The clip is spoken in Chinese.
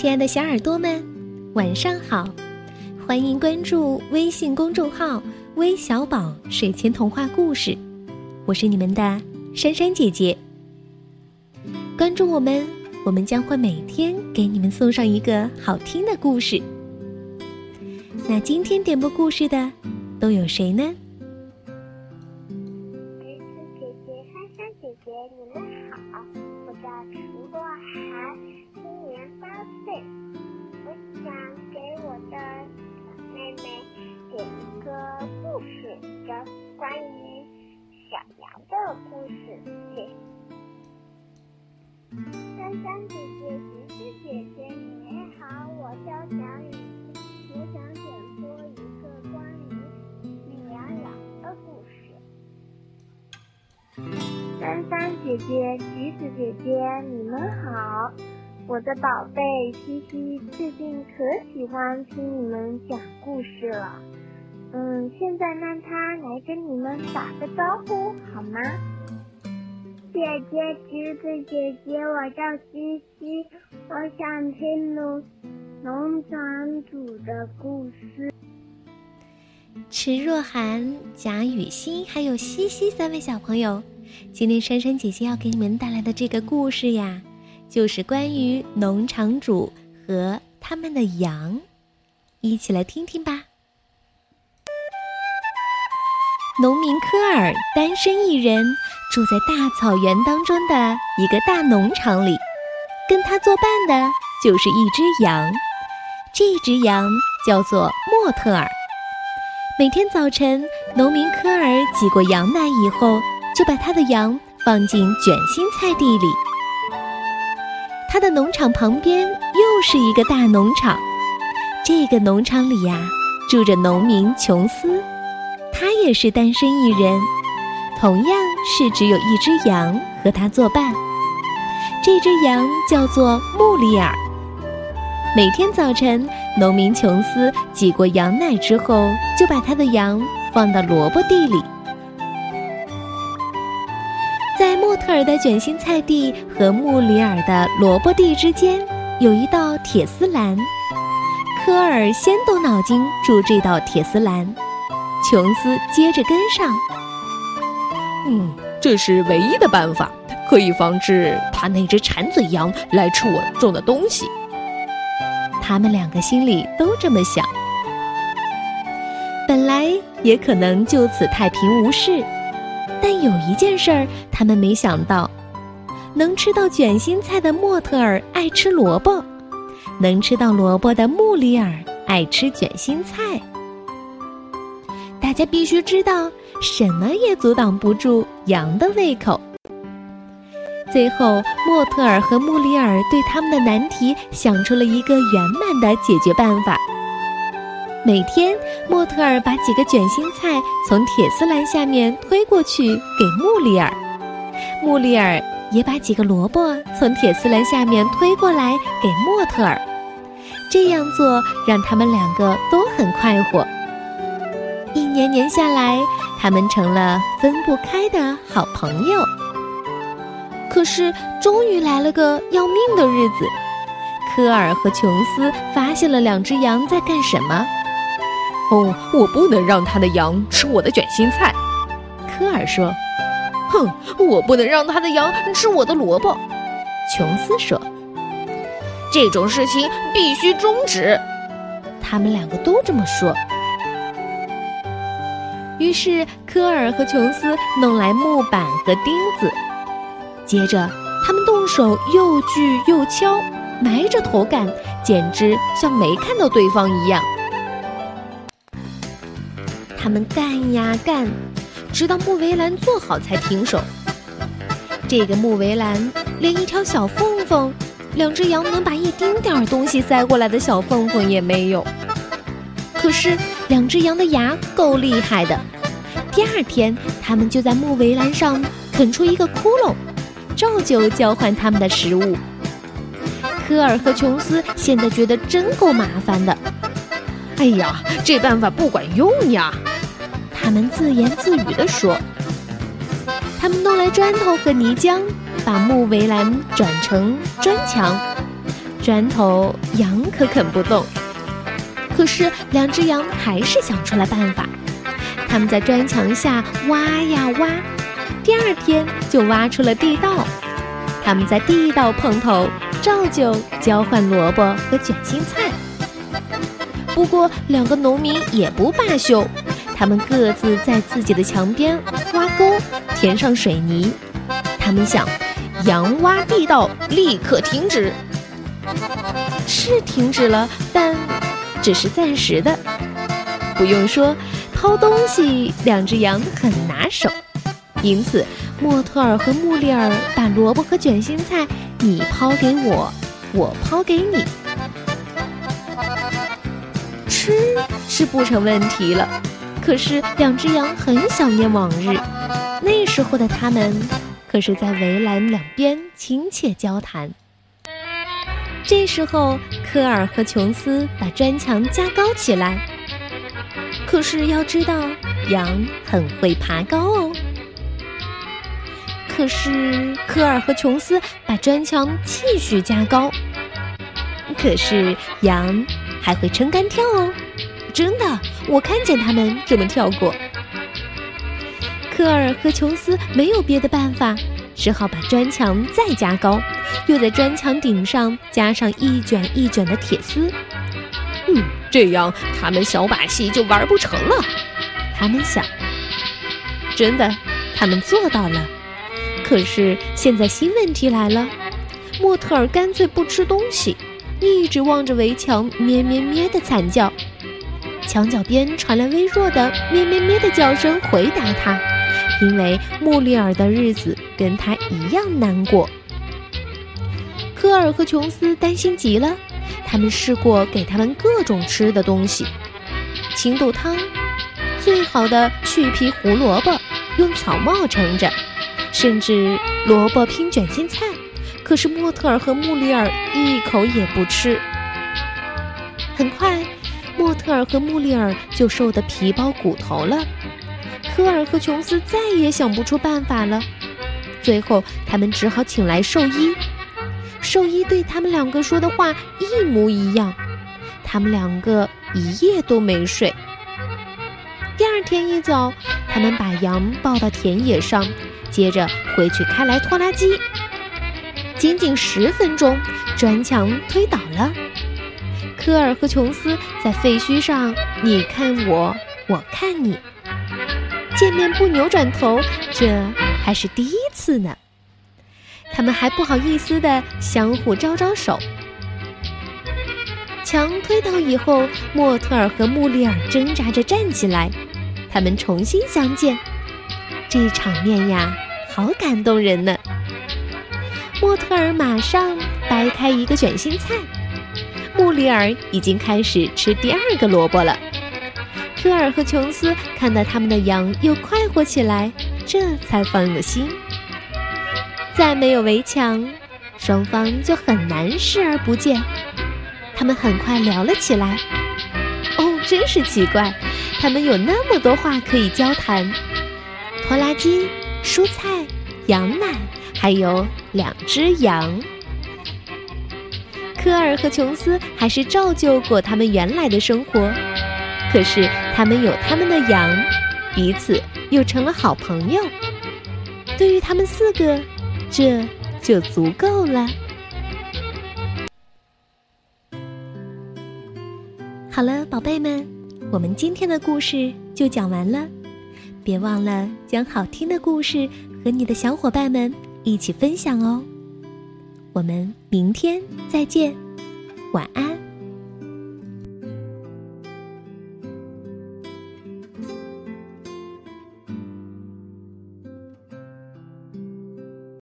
亲爱的小耳朵们，晚上好！欢迎关注微信公众号“微小宝睡前童话故事”，我是你们的珊珊姐姐。关注我们，我们将会每天给你们送上一个好听的故事。那今天点播故事的都有谁呢？珊珊姐姐、橘子姐姐，你们好！我的宝贝西西最近可喜欢听你们讲故事了。嗯，现在让她来跟你们打个招呼好吗？姐姐、橘子姐姐，我叫西西，我想听农农场主的故事。池若涵、贾雨欣还有西西三位小朋友，今天珊珊姐姐要给你们带来的这个故事呀，就是关于农场主和他们的羊，一起来听听吧。农民科尔单身一人，住在大草原当中的一个大农场里，跟他作伴的就是一只羊，这只羊叫做莫特尔。每天早晨，农民科尔挤过羊奶以后，就把他的羊放进卷心菜地里。他的农场旁边又是一个大农场，这个农场里呀，住着农民琼斯，他也是单身一人，同样是只有一只羊和他作伴。这只羊叫做穆里尔。每天早晨，农民琼斯挤过羊奶之后，就把他的羊放到萝卜地里。尔的卷心菜地和穆里尔的萝卜地之间，有一道铁丝栏。科尔先动脑筋筑这道铁丝栏，琼斯接着跟上。嗯，这是唯一的办法，可以防止他那只馋嘴羊来吃我种的东西。他们两个心里都这么想。本来也可能就此太平无事，但有一件事儿他们没想到：能吃到卷心菜的莫特尔爱吃萝卜，能吃到萝卜的穆里尔爱吃卷心菜。大家必须知道，什么也阻挡不住羊的胃口。最后，莫特尔和穆里尔对他们的难题想出了一个圆满的解决办法。每天，莫特尔把几个卷心菜从铁丝栏下面推过去给穆里尔，穆里尔也把几个萝卜从铁丝栏下面推过来给莫特尔。这样做让他们两个都很快活。一年年下来，他们成了分不开的好朋友。可是，终于来了个要命的日子。科尔和琼斯发现了两只羊在干什么。哦，我不能让他的羊吃我的卷心菜，科尔说。哼，我不能让他的羊吃我的萝卜，琼斯说。这种事情必须终止，他们两个都这么说。于是，科尔和琼斯弄来木板和钉子。接着，他们动手又锯又敲，埋着头干，简直像没看到对方一样。他们干呀干，直到木围栏做好才停手。这个木围栏连一条小缝缝，两只羊能把一丁点儿东西塞过来的小缝缝也没有。可是，两只羊的牙够厉害的。第二天，他们就在木围栏上啃出一个窟窿。照旧交换他们的食物。科尔和琼斯现在觉得真够麻烦的。哎呀，这办法不管用呀！们自言自语地说。他们弄来砖头和泥浆，把木围栏转成砖墙，砖头羊可啃不动。可是两只羊还是想出了办法，他们在砖墙下挖呀挖，第二天就挖出了地道。他们在地道碰头，照旧交换萝卜和卷心菜。不过，两个农民也不罢休，他们各自在自己的墙边挖沟，填上水泥。他们想，羊挖地道立刻停止。是停止了，但只是暂时的。不用说，抛东西，两只羊很拿手，因此。莫特尔和穆里尔把萝卜和卷心菜你抛给我，我抛给你，吃是不成问题了。可是两只羊很想念往日，那时候的他们可是在围栏两边亲切交谈。这时候，科尔和琼斯把砖墙加高起来。可是要知道，羊很会爬高哦。可是科尔和琼斯把砖墙继续加高。可是羊还会撑杆跳哦，真的，我看见他们这么跳过。科尔和琼斯没有别的办法，只好把砖墙再加高，又在砖墙顶上加上一卷一卷的铁丝。嗯，这样他们小把戏就玩不成了。他们想，真的，他们做到了。可是现在新问题来了，莫特尔干脆不吃东西，一直望着围墙咩咩咩的惨叫。墙角边传来微弱的咩咩咩的叫声回答他，因为穆里尔的日子跟他一样难过。科尔和琼斯担心极了，他们试过给他们各种吃的东西：青豆汤，最好的去皮胡萝卜，用草帽盛着。甚至萝卜拼卷心菜，可是莫特尔和穆里尔一口也不吃。很快，莫特尔和穆里尔就瘦得皮包骨头了。科尔和琼斯再也想不出办法了。最后，他们只好请来兽医。兽医对他们两个说的话一模一样。他们两个一夜都没睡。第二天一早，他们把羊抱到田野上。接着回去开来拖拉机，仅仅十分钟，砖墙推倒了。科尔和琼斯在废墟上，你看我，我看你，见面不扭转头，这还是第一次呢。他们还不好意思的相互招招手。墙推倒以后，莫特尔和穆里尔挣扎着站起来，他们重新相见。这场面呀，好感动人呢。莫特尔马上掰开一个卷心菜，穆里尔已经开始吃第二个萝卜了。科尔和琼斯看到他们的羊又快活起来，这才放了心。再没有围墙，双方就很难视而不见。他们很快聊了起来。哦，真是奇怪，他们有那么多话可以交谈。拖拉机、蔬菜、羊奶，还有两只羊。科尔和琼斯还是照旧过他们原来的生活，可是他们有他们的羊，彼此又成了好朋友。对于他们四个，这就足够了。好了，宝贝们，我们今天的故事就讲完了。别忘了将好听的故事和你的小伙伴们一起分享哦。我们明天再见，晚安。